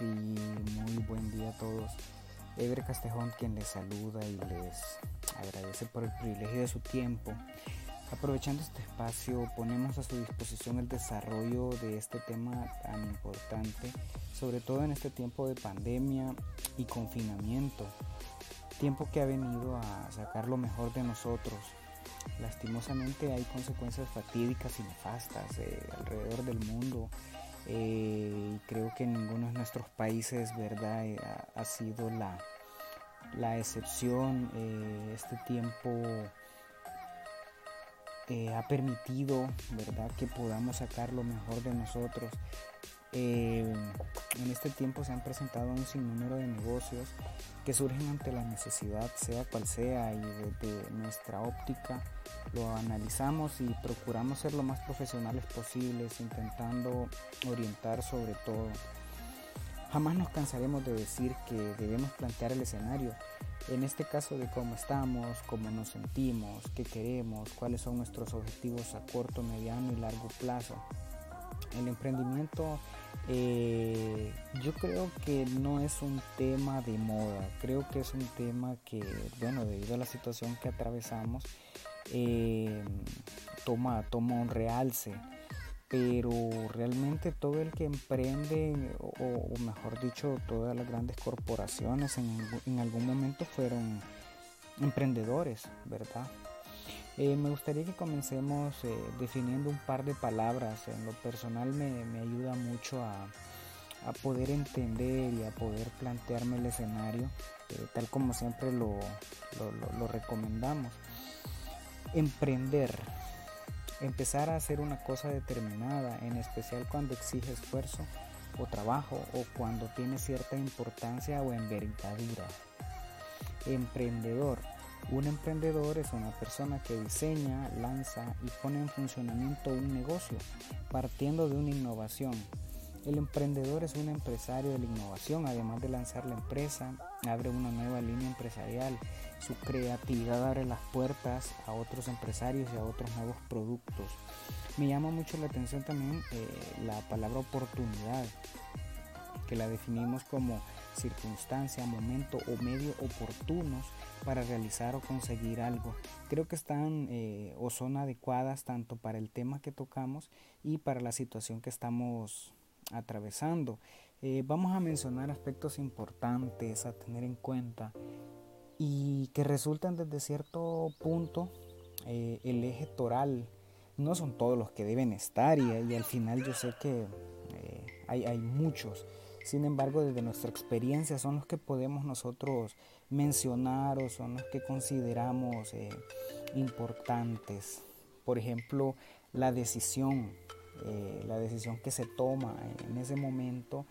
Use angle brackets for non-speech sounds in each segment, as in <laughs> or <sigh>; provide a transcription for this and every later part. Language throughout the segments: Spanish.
y muy buen día a todos. Ever Castejón quien les saluda y les agradece por el privilegio de su tiempo. Aprovechando este espacio, ponemos a su disposición el desarrollo de este tema tan importante, sobre todo en este tiempo de pandemia y confinamiento, tiempo que ha venido a sacar lo mejor de nosotros. Lastimosamente hay consecuencias fatídicas y nefastas eh, alrededor del mundo eh, creo que en ninguno de nuestros países verdad eh, ha, sido la, la excepción. Eh, este tiempo ha permitido verdad que podamos sacar lo mejor de nosotros en este tiempo se han presentado un sinnúmero de negocios que surgen ante la necesidad, sea cual sea, y desde nuestra óptica lo analizamos y procuramos ser lo más profesionales posibles, intentando orientar sobre todo. Jamás nos cansaremos de decir que debemos plantear el escenario, en este caso de cómo estamos, cómo nos sentimos, qué queremos, cuáles son nuestros objetivos a corto, mediano y largo plazo. El emprendimiento eh, yo creo que no es un tema de moda, creo que es un tema que, bueno, debido a la situación que atravesamos, eh, toma, toma un realce. Pero realmente todo el que emprende, o, mejor dicho, todas las grandes corporaciones en, en algún momento fueron emprendedores, ¿verdad? Eh, me gustaría que comencemos eh, definiendo un par de palabras. En lo personal me, ayuda mucho a, poder entender y a poder plantearme el escenario eh, tal como siempre lo, lo, recomendamos. Emprender. Empezar a hacer una cosa determinada, en especial cuando exige esfuerzo o trabajo o cuando tiene cierta importancia o envergadura. Emprendedor un emprendedor es una persona que diseña, lanza y pone en funcionamiento un negocio partiendo de una innovación. El emprendedor es un empresario de la innovación, además de lanzar la empresa, abre una nueva línea empresarial. Su creatividad abre las puertas a otros empresarios y a otros nuevos productos. Me llama mucho la atención también eh, la palabra oportunidad, que la definimos como circunstancia, momento o medio oportunos para realizar o conseguir algo. Creo que están eh, o son adecuadas tanto para el tema que tocamos y para la situación que estamos atravesando. Eh, vamos a mencionar aspectos importantes a tener en cuenta y que resultan desde cierto punto eh, el eje toral. No son todos los que deben estar y, y al final yo sé que hay, hay muchos sin embargo, desde nuestra experiencia son los que podemos nosotros mencionar o son los que consideramos eh, importantes. Por ejemplo, la decisión, eh, la decisión que se toma en ese momento.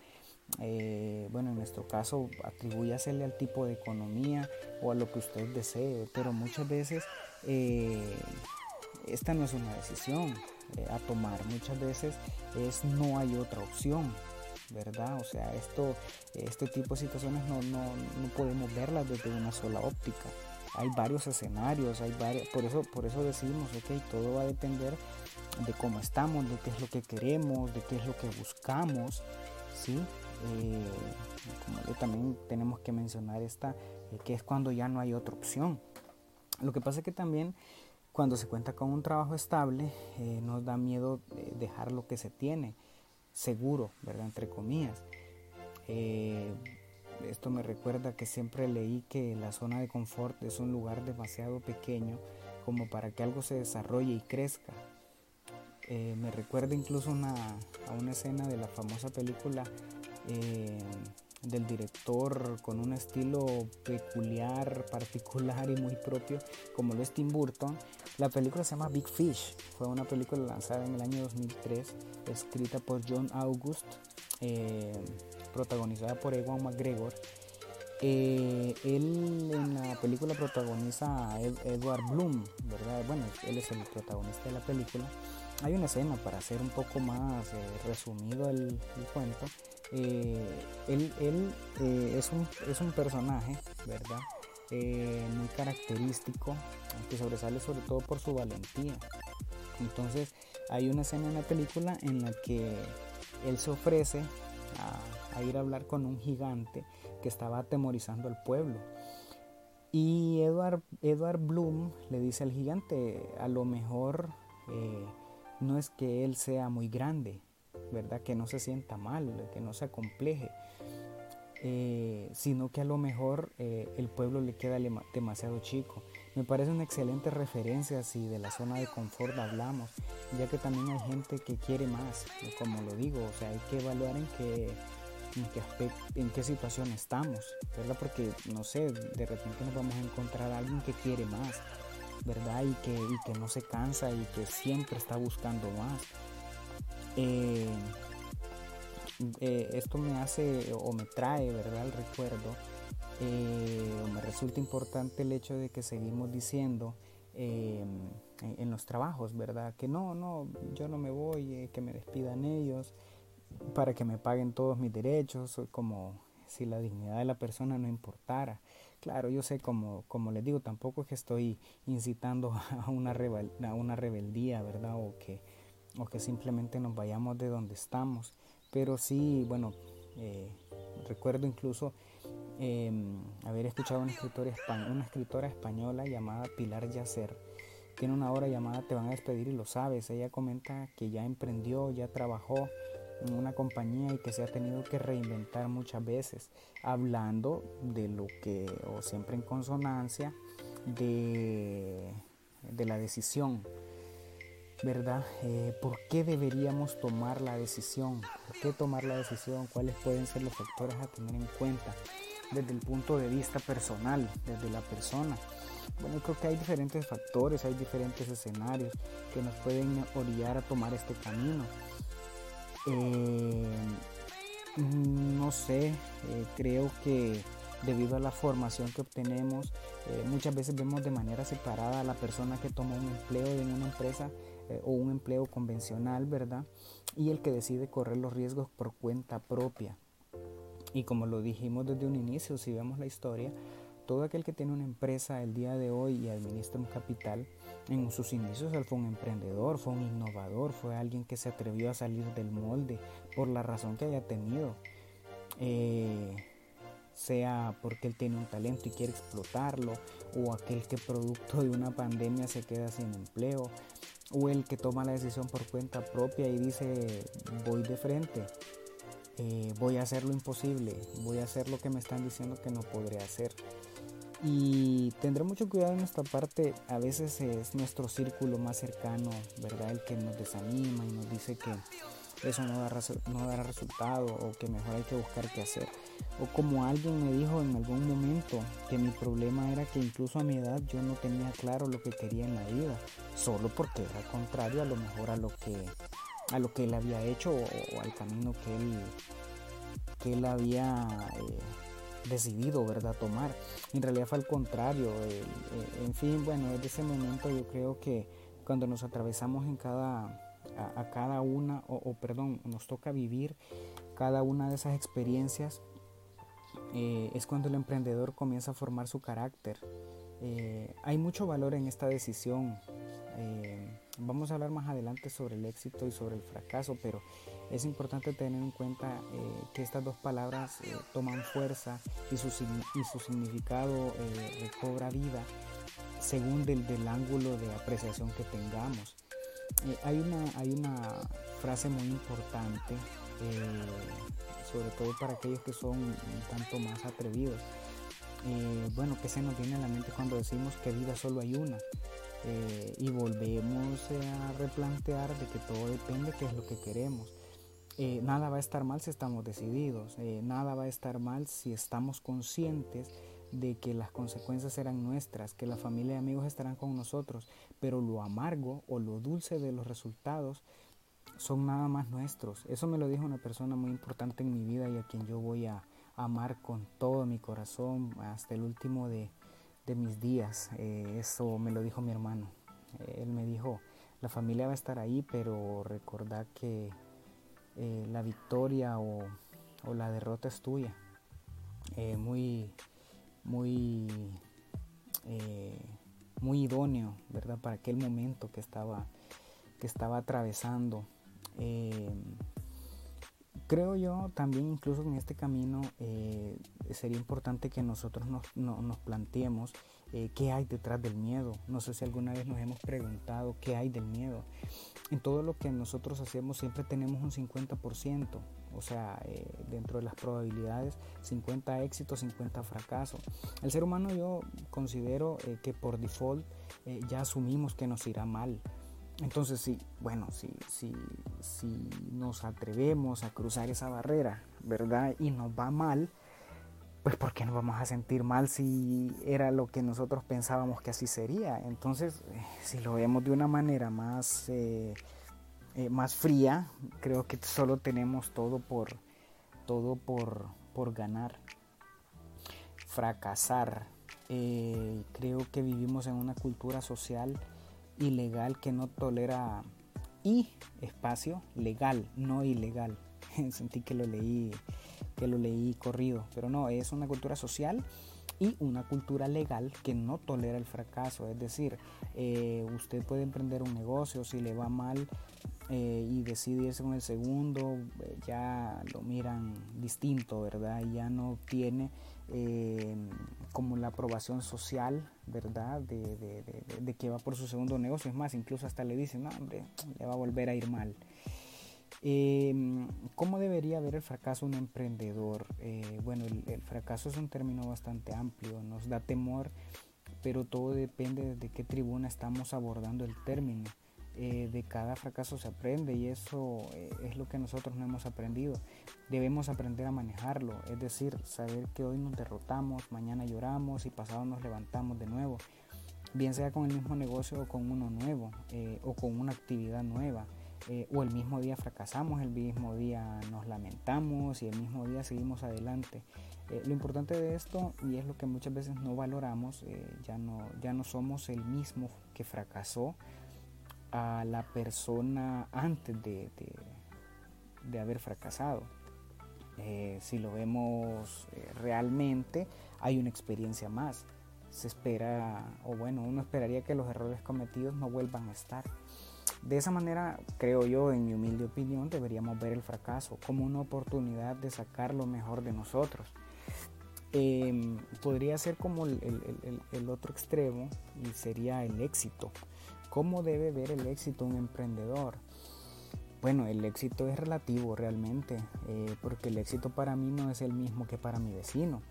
Eh, bueno, en nuestro caso, atribúyasele al tipo de economía o a lo que usted desee, pero muchas veces esta no es una decisión a tomar, muchas veces es no hay otra opción. ¿Verdad? O sea, esto, este tipo de situaciones no, no, no podemos verlas desde una sola óptica. Hay varios escenarios, hay varios, por eso, por eso decimos, ok, todo va a depender de cómo estamos, de qué es lo que queremos, de qué es lo que buscamos, ¿sí? Eh, como también tenemos que mencionar esta, eh, que es cuando ya no hay otra opción. Lo que pasa es que también cuando se cuenta con un trabajo estable, eh, nos da miedo dejar lo que se tiene seguro, ¿verdad? Entre comillas. Eh, esto me recuerda que siempre leí que la zona de confort es un lugar demasiado pequeño como para que algo se desarrolle y crezca. Eh, me recuerda incluso a una escena de la famosa película eh, del director con un estilo peculiar, particular y muy propio, como lo es Tim Burton. La película se llama Big Fish, fue una película lanzada en el año 2003, escrita por John August, eh, protagonizada por Ewan McGregor. Eh, él en la película protagoniza a Edward Bloom, ¿verdad? Bueno, él es el protagonista de la película. Hay una escena para hacer un poco más eh, resumido el cuento eh, él, eh, es, un, personaje, ¿verdad? Muy característico, que sobresale sobre todo por su valentía. Entonces hay una escena en la película en la que él se ofrece a, ir a hablar con un gigante que estaba atemorizando al pueblo. Y Edward, Edward Bloom le dice al gigante, a lo mejor no es que él sea muy grande, ¿verdad? Que no se sienta mal, que no se acompleje, eh, sino que a lo mejor eh, el pueblo le queda demasiado chico. Me parece una excelente referencia si de la zona de confort hablamos, ya que también hay gente que quiere más, como lo digo, o sea, hay que evaluar en qué, en qué, en qué situación estamos, ¿verdad? Porque, no sé, de repente nos vamos a encontrar a alguien que quiere más, ¿verdad? Y que, y que no se cansa y que siempre está buscando más. Eh, eh, esto me hace o me trae, ¿verdad?, el recuerdo, eh, me resulta importante el hecho de que seguimos diciendo em, en, los trabajos, ¿verdad?, que no, no, yo no me voy, eh, que me despidan ellos para que me paguen todos mis derechos, como si la dignidad de la persona no importara. Claro, yo sé, como, como les digo, tampoco es que estoy incitando <laughs> a una, a una rebeldía, ¿verdad? O que, o que simplemente nos vayamos de donde estamos. Pero sí, bueno, eh, recuerdo incluso em, haber escuchado una escritora, una escritora española llamada Pilar Yacer. Tiene una obra llamada Te van a despedir y lo sabes. Ella comenta que ya emprendió, ya trabajó en una compañía y que se ha tenido que reinventar muchas veces, hablando de lo que, o siempre en consonancia, de, de la decisión ¿verdad? Eh, ¿Por qué deberíamos tomar la decisión? ¿Por qué tomar la decisión? ¿Cuáles pueden ser los factores a tener en cuenta desde el punto de vista personal, desde la persona? Bueno, creo que hay diferentes factores, hay diferentes escenarios que nos pueden orillar a tomar este camino. Eh, no sé, eh, creo que debido a la formación que obtenemos, muchas veces vemos de manera separada a la persona que toma un empleo en una empresa eh, o un empleo convencional, ¿verdad? Y el que decide correr los riesgos por cuenta propia. Y como lo dijimos desde un inicio, si vemos la historia, todo aquel que tiene una empresa el día de hoy y administra un capital, en sus inicios él fue un emprendedor, fue un innovador, fue alguien que se atrevió a salir del molde por la razón que haya tenido. Eh, sea porque él tiene un talento y quiere explotarlo, o aquel que producto de una pandemia se queda sin empleo, o el que toma la decisión por cuenta propia y dice voy de frente, eh, voy a hacer lo imposible, voy a hacer lo que me están diciendo que no podré hacer. Y tendré mucho cuidado en esta parte, a veces es nuestro círculo más cercano, ¿verdad? El que nos desanima y nos dice que eso no, no dará resultado o que mejor hay que buscar qué hacer. O como alguien me dijo en algún momento que mi problema era que incluso a mi edad yo no tenía claro lo que quería en la vida, solo porque era contrario a lo mejor a lo que, a lo que él había hecho o, al camino que él, que él había eh, decidido ¿verdad? tomar. En realidad fue al contrario. Eh, en fin, bueno, desde ese momento yo creo que cuando nos atravesamos en cada a, cada una, o, perdón, nos toca vivir cada una de esas experiencias, eh, es cuando el emprendedor comienza a formar su carácter. Eh, hay mucho valor en esta decisión. Eh, vamos a hablar más adelante sobre el éxito y sobre el fracaso, pero es importante tener en cuenta que estas dos palabras toman fuerza y su, y su significado recobra vida según del, del ángulo de apreciación que tengamos. Eh, hay, una, hay una frase muy importante, eh, sobre todo para aquellos que son un tanto más atrevidos. Eh, bueno, que se nos viene a la mente cuando decimos que vida solo hay una. Y volvemos a replantear de que todo depende de qué es lo que queremos. nada va a estar mal si estamos decididos, nada va a estar mal si estamos conscientes de que las consecuencias serán nuestras, que la familia y amigos estarán con nosotros, pero lo amargo o lo dulce de los resultados son nada más nuestros. Eso me lo dijo una persona muy importante en mi vida y a quien yo voy a amar con todo mi corazón hasta el último de, mis días. Eh, eso me lo dijo mi hermano. él me dijo, la familia va a estar ahí, pero recordad que eh, la victoria o, la derrota es tuya. Eh, muy muy, eh, muy idóneo, ¿verdad? Para aquel momento que estaba, que estaba atravesando. Eh, creo yo también incluso en este camino eh, sería importante que nosotros nos, nos planteemos eh, qué hay detrás del miedo. No sé si alguna vez nos hemos preguntado qué hay del miedo. En todo lo que nosotros hacemos siempre tenemos un 50%, o sea, eh, dentro de las probabilidades 50 éxito, 50 fracaso. El ser humano yo considero que por default ya asumimos que nos irá mal. Entonces, sí, bueno, si, si, si nos atrevemos a cruzar esa barrera, ¿verdad? Y nos va mal, pues ¿por qué nos vamos a sentir mal si era lo que nosotros pensábamos que así sería? Entonces, eh, si lo vemos de una manera más, eh, eh, más fría, creo que solo tenemos todo por, todo por, por ganar. Fracasar. creo que vivimos en una cultura social ilegal que no tolera y espacio legal, no ilegal. <laughs> Sentí que lo leí que lo leí corrido, pero no, es una cultura social y una cultura legal que no tolera el fracaso. Es decir, eh, usted puede emprender un negocio, si le va mal eh, y decide irse con el segundo, eh, ya lo miran distinto, ¿verdad? Ya no tiene como la aprobación social, ¿verdad? De, que va por su segundo negocio. Es más, incluso hasta le dicen, no, hombre, le va a volver a ir mal. Em, ¿Cómo debería ver el fracaso un emprendedor? Eh, bueno, el, fracaso es un término bastante amplio, nos da temor, pero todo depende de qué tribuna estamos abordando el término. Eh, de cada fracaso se aprende y eso eh, es lo que nosotros no hemos aprendido. Debemos aprender a manejarlo, es decir, saber que hoy nos derrotamos, mañana lloramos y pasado nos levantamos de nuevo, bien sea con el mismo negocio o con uno nuevo o con una actividad nueva. Eh, o el mismo día fracasamos, el mismo día nos lamentamos y el mismo día seguimos adelante. Eh, lo importante de esto, y es lo que muchas veces no valoramos, eh, ya, no, ya no somos el mismo que fracasó a la persona antes de, de, haber fracasado. si lo vemos realmente, hay una experiencia más. Se espera, o bueno, uno esperaría que los errores cometidos no vuelvan a estar. De esa manera, creo yo, en mi humilde opinión, deberíamos ver el fracaso como una oportunidad de sacar lo mejor de nosotros. Em, podría ser como el, otro extremo y sería el éxito. ¿Cómo debe ver el éxito un emprendedor? Bueno, el éxito es relativo realmente, eh, porque el éxito para mí no es el mismo que para mi vecino.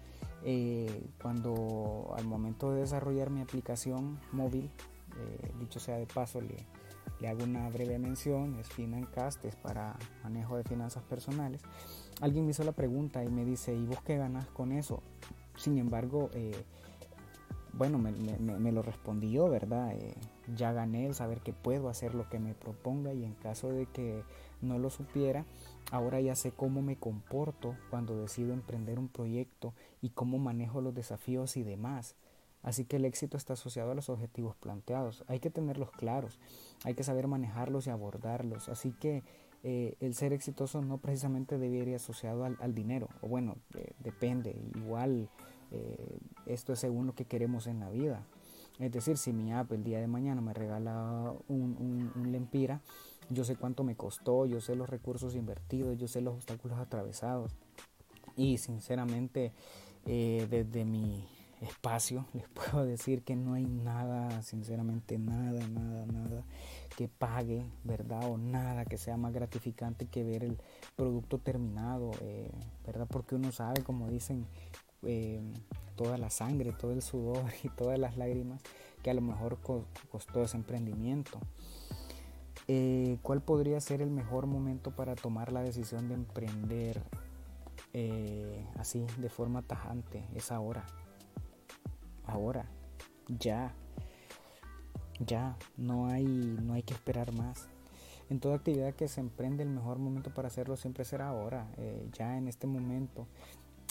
Eh, cuando al momento de desarrollar mi aplicación móvil, eh, dicho sea de paso, le, le hago una breve mención, es Financast, es para manejo de finanzas personales. Alguien me hizo la pregunta y me dice, ¿y vos qué ganas con eso? Sin embargo, eh, bueno, me, lo respondí yo, ¿verdad? Eh, ya gané el saber que puedo hacer lo que me proponga y en caso de que no lo supiera, ahora ya sé cómo me comporto cuando decido emprender un proyecto y cómo manejo los desafíos y demás. Así que el éxito está asociado a los objetivos planteados. Hay que tenerlos claros, hay que saber manejarlos y abordarlos. Así que eh, el ser exitoso no precisamente debería ir asociado al, dinero. O bueno, eh, depende. Igual eh, esto es según lo que queremos en la vida. Es decir, si mi app el día de mañana me regala un, un lempira, yo sé cuánto me costó, yo sé los recursos invertidos, yo sé los obstáculos atravesados. Y sinceramente, desde mi espacio, <laughs> les puedo decir que no hay nada, sinceramente nada, nada, nada que pague, ¿verdad? O nada que sea más gratificante que ver el producto terminado, eh, ¿verdad? Porque uno sabe, como dicen, eh, toda la sangre, todo el sudor <laughs> y todas las lágrimas que a lo mejor costó ese emprendimiento. Eh, ¿Cuál podría ser el mejor momento para tomar la decisión de emprender así, de forma tajante? Es ahora ahora, ya, ya, no hay, no hay que esperar más. En toda actividad que se emprende, el mejor momento para hacerlo siempre será ahora, eh, ya en este momento.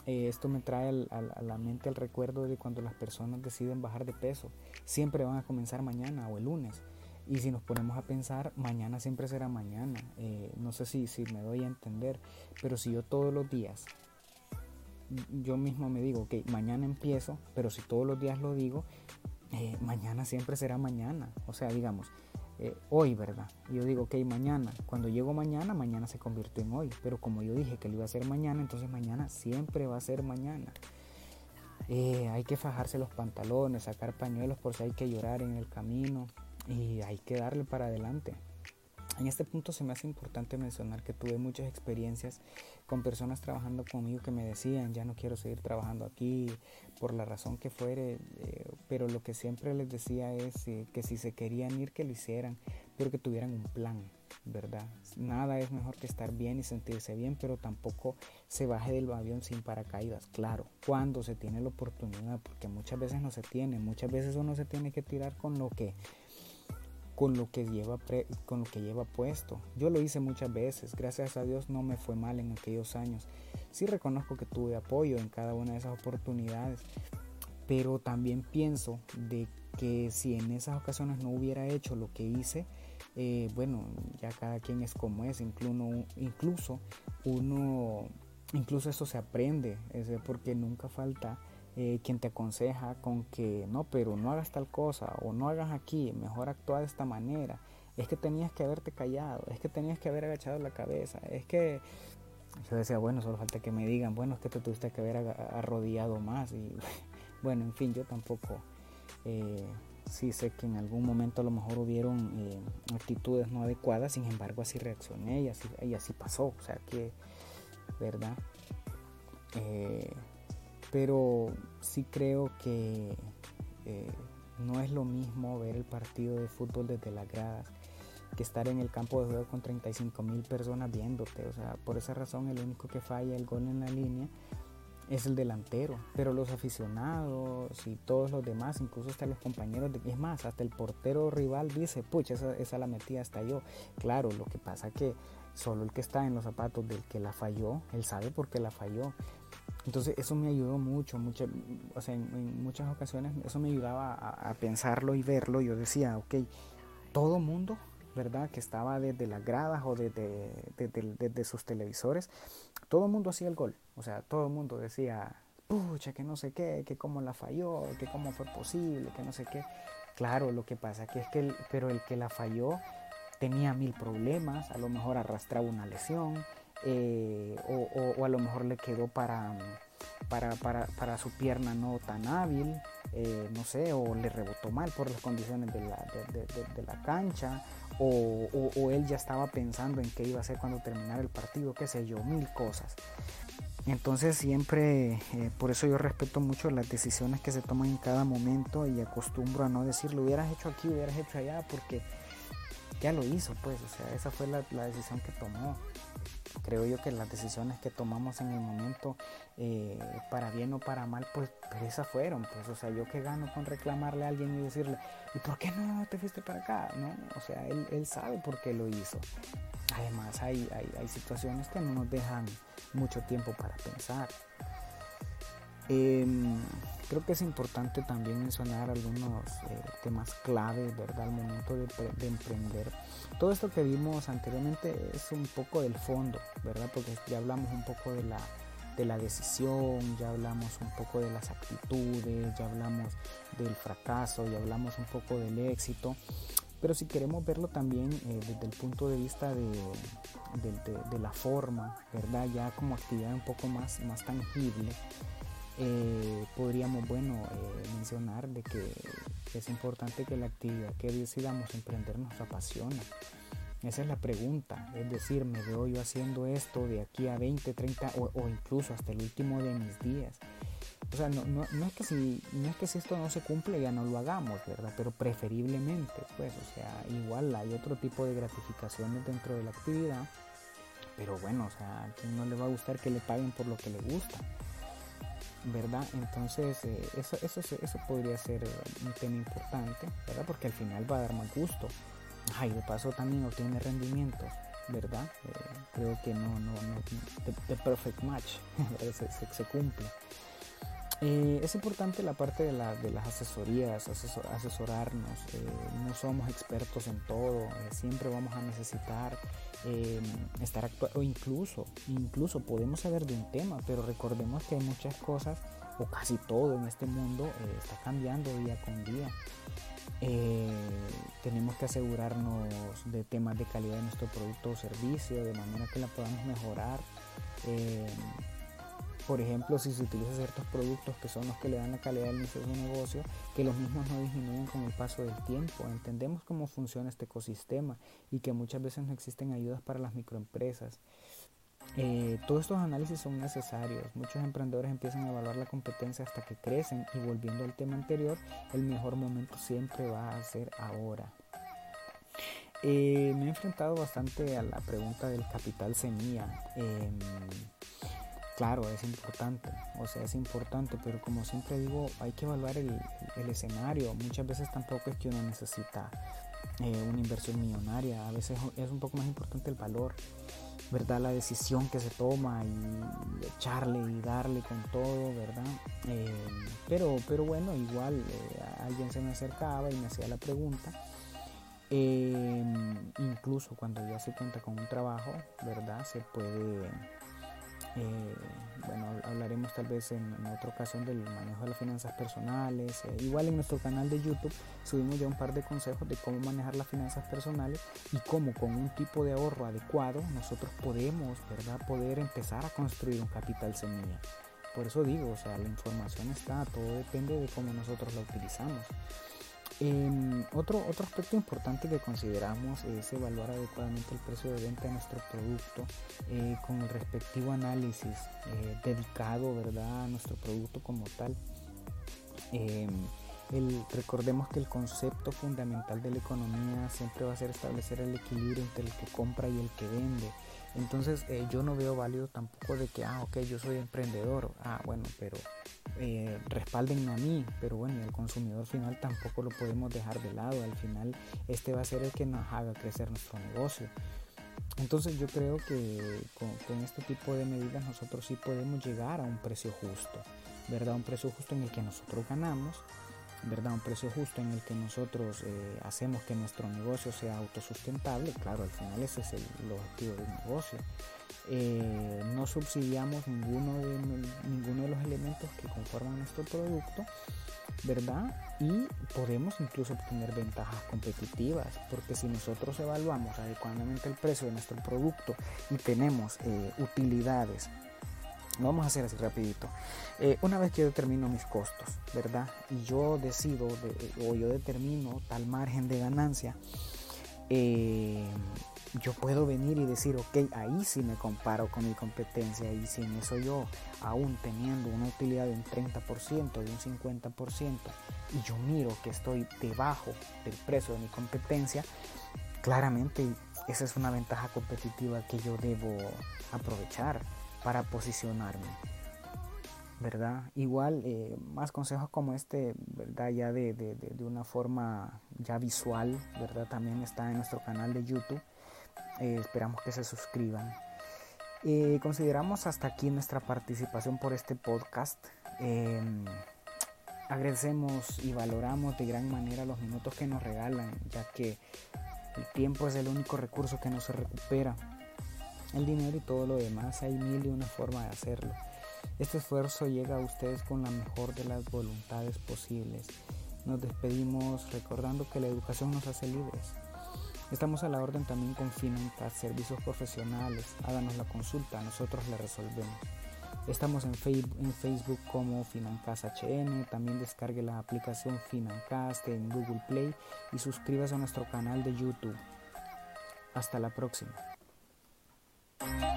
Eh, esto me trae a la mente el recuerdo de cuando las personas deciden bajar de peso. Siempre van a comenzar mañana o el lunes. Y si nos ponemos a pensar, mañana siempre será mañana. Eh, no sé si, si me doy a entender, pero si yo todos los días yo mismo me digo, ok, mañana empiezo, pero si todos los días lo digo, eh, mañana siempre será mañana. O sea, digamos, eh, hoy, ¿verdad? Yo digo, ok, mañana. Cuando llego mañana, mañana se convirtió en hoy. Pero como yo dije que lo iba a hacer mañana, entonces mañana siempre va a ser mañana. Eh, hay que fajarse los pantalones, sacar pañuelos por si hay que llorar en el camino y hay que darle para adelante. En este punto se me hace importante mencionar que tuve muchas experiencias con personas trabajando conmigo que me decían, ya no quiero seguir trabajando aquí por la razón que fuere, eh, pero lo que siempre les decía es eh, que si se querían ir, que lo hicieran, pero que tuvieran un plan, ¿verdad? Nada es mejor que estar bien y sentirse bien, pero tampoco se baje del avión sin paracaídas, claro, cuando se tiene la oportunidad, porque muchas veces no se tiene, muchas veces uno se tiene que tirar con lo que con lo que lleva con lo que lleva puesto. Yo lo hice muchas veces, gracias a Dios no me fue mal en aquellos años. Sí reconozco que tuve apoyo en cada una de esas oportunidades, pero también pienso de que si en esas ocasiones no hubiera hecho lo que hice, eh, bueno, ya cada quien es como es, incluso, incluso uno, incluso eso se aprende, porque nunca falta eh, quien te aconseja con que no, pero no hagas tal cosa o no hagas aquí, mejor actúa de esta manera. Es que tenías que haberte callado, es que tenías que haber agachado la cabeza, es que yo decía, bueno, solo falta que me digan, bueno, es que te tuviste que haber arrodillado más y <laughs> bueno, en fin, yo tampoco eh, sí sé que en algún momento a lo mejor hubieron eh, actitudes no adecuadas, sin embargo así reaccioné y así, y así pasó, o sea que, ¿verdad? Eh, pero sí creo que eh, no es lo mismo ver el partido de fútbol desde las gradas que estar en el campo de juego con 35 mil personas viéndote. O sea, por esa razón el único que falla el gol en la línea es el delantero. Pero los aficionados y todos los demás, incluso hasta los compañeros, de, es más, hasta el portero rival dice, pucha, esa, esa la metí hasta yo. Claro, lo que pasa que solo el que está en los zapatos del que la falló, él sabe por qué la falló. Entonces eso me ayudó mucho, o sea, en, muchas ocasiones eso me ayudaba a, pensarlo y verlo. Yo decía, ok, todo mundo, ¿verdad? Que estaba desde las gradas o desde, desde, sus televisores, todo mundo hacía el gol. O sea, todo mundo decía, pucha, que no sé qué, que cómo la falló, que cómo fue posible, que no sé qué. Claro, lo que pasa que es que, el, pero el que la falló tenía mil problemas, a lo mejor arrastraba una lesión, eh, o, a lo mejor le quedó para, para, su pierna no tan hábil, eh, no sé, o le rebotó mal por las condiciones de la, de, la cancha, o, él ya estaba pensando en qué iba a hacer cuando terminara el partido, qué sé yo, mil cosas. Entonces siempre, eh, por eso yo respeto mucho las decisiones que se toman en cada momento y acostumbro a no decir lo hubieras hecho aquí, hubieras hecho allá, porque ya lo hizo, pues, o sea, esa fue la, la decisión que tomó creo yo que las decisiones que tomamos en el momento, eh, para bien o para mal, pues, pero esas fueron, pues, o sea, yo que gano con reclamarle a alguien y decirle, ¿y por qué no te fuiste para acá? ¿No? O sea, él, él sabe por qué lo hizo. Además, hay, hay, hay situaciones que no nos dejan mucho tiempo para pensar. Em, creo que es importante también mencionar algunos eh, temas clave, ¿verdad? Al momento de, emprender. Todo esto que vimos anteriormente es un poco del fondo, ¿verdad? Porque ya hablamos un poco de la, de la decisión, ya hablamos un poco de las actitudes, ya hablamos del fracaso, ya hablamos un poco del éxito. Pero si queremos verlo también eh, desde el punto de vista de, de, la forma, ¿verdad? Ya como actividad un poco más, más tangible, eh, podríamos bueno eh, mencionar de que es importante que la actividad que decidamos emprender nos apasiona. Esa es la pregunta, es decir, me veo yo haciendo esto de aquí a 20, 30 o, incluso hasta el último de mis días. O sea, no, no, no, es que si, no es que si esto no se cumple ya no lo hagamos, ¿verdad? Pero preferiblemente, pues, o sea, igual hay otro tipo de gratificaciones dentro de la actividad. Pero bueno, o sea, a quien no le va a gustar que le paguen por lo que le gusta. ¿Verdad? Entonces, eh, eso, eso, eso podría ser un tema importante, ¿verdad? Porque al final va a dar más gusto. Ay, de paso también obtiene rendimientos, ¿verdad? Eh, creo que no, no, no, the, perfect match, <laughs> se, cumple. Eh, es importante la parte de, la, de las asesorías, asesorarnos. no somos expertos en todo, siempre vamos a necesitar Em, estar actuando, o incluso, incluso podemos saber de un tema, pero recordemos que hay muchas cosas o casi todo en este mundo eh, está cambiando día con día. Eh, tenemos que asegurarnos de temas de calidad de nuestro producto o servicio, de manera que la podamos mejorar. Eh, por ejemplo, si se utilizan ciertos productos que son los que le dan la calidad al inicio de negocio, que los mismos no disminuyen con el paso del tiempo. Entendemos cómo funciona este ecosistema y que muchas veces no existen ayudas para las microempresas. Eh, todos estos análisis son necesarios. Muchos emprendedores empiezan a evaluar la competencia hasta que crecen y volviendo al tema anterior, el mejor momento siempre va a ser ahora. Eh, me he enfrentado bastante a la pregunta del capital semilla. Em, claro, es importante, o sea, es importante, pero como siempre digo, hay que evaluar el, escenario. Muchas veces tampoco es que uno necesita eh, una inversión millonaria, a veces es un poco más importante el valor. ¿verdad? La decisión que se toma y echarle y darle con todo, ¿verdad? Eh, pero, pero bueno, igual eh, alguien se me acercaba y me hacía la pregunta. Eh, incluso cuando ya se cuenta con un trabajo, ¿verdad? Se puede eh, bueno, hablaremos tal vez en, otra ocasión del manejo de las finanzas personales. Eh, igual en nuestro canal de YouTube subimos ya un par de consejos de cómo manejar las finanzas personales y cómo con un tipo de ahorro adecuado nosotros podemos, ¿verdad? Poder empezar a construir un capital semilla. Por eso digo, o sea, la información está, todo depende de cómo nosotros la utilizamos. Otro, otro aspecto importante que consideramos es evaluar adecuadamente el precio de venta de nuestro producto eh, con el respectivo análisis eh, dedicado ¿verdad? a nuestro producto como tal. Em, recordemos que el concepto fundamental de la economía siempre va a ser establecer el equilibrio entre el que compra y el que vende. Entonces eh, yo no veo válido tampoco de que, ah, ok, yo soy emprendedor, ah, bueno, pero eh, respalden a mí, pero bueno, y al consumidor final tampoco lo podemos dejar de lado, al final este va a ser el que nos haga crecer nuestro negocio. Entonces yo creo que con, con este tipo de medidas nosotros sí podemos llegar a un precio justo, ¿verdad? Un precio justo en el que nosotros ganamos ¿verdad? Un precio justo en el que nosotros eh, hacemos que nuestro negocio sea autosustentable, claro, al final ese es el, objetivo del negocio. Eh, no subsidiamos ninguno de, ninguno de los elementos que conforman nuestro producto, ¿verdad? Y podemos incluso obtener ventajas competitivas, porque si nosotros evaluamos adecuadamente el precio de nuestro producto y tenemos eh, utilidades vamos a hacer así rapidito. Eh, una vez que yo determino mis costos, ¿verdad? Y yo decido o yo determino tal margen de ganancia, eh, yo puedo venir y decir, ok, ahí sí me comparo con mi competencia y si en eso yo, aún teniendo una utilidad de un 30%, de un 50%, y yo miro que estoy debajo del precio de mi competencia, claramente esa es una ventaja competitiva que yo debo aprovechar para posicionarme. ¿Verdad? Igual, eh, más consejos como este, ¿verdad? Ya de, de, una forma ya visual, ¿verdad? También está en nuestro canal de YouTube. Eh, esperamos que se suscriban. Eh, consideramos hasta aquí nuestra participación por este podcast. Em, agradecemos y valoramos de gran manera los minutos que nos regalan, ya que el tiempo es el único recurso que no se recupera el dinero y todo lo demás, hay mil y una forma de hacerlo. Este esfuerzo llega a ustedes con la mejor de las voluntades posibles. Nos despedimos recordando que la educación nos hace libres. Estamos a la orden también con Financas, servicios profesionales. Háganos la consulta, nosotros la resolvemos. Estamos en Facebook, en Facebook como Financas HN. También descargue la aplicación Financast en Google Play y suscríbase a nuestro canal de YouTube. Hasta la próxima. Thank you.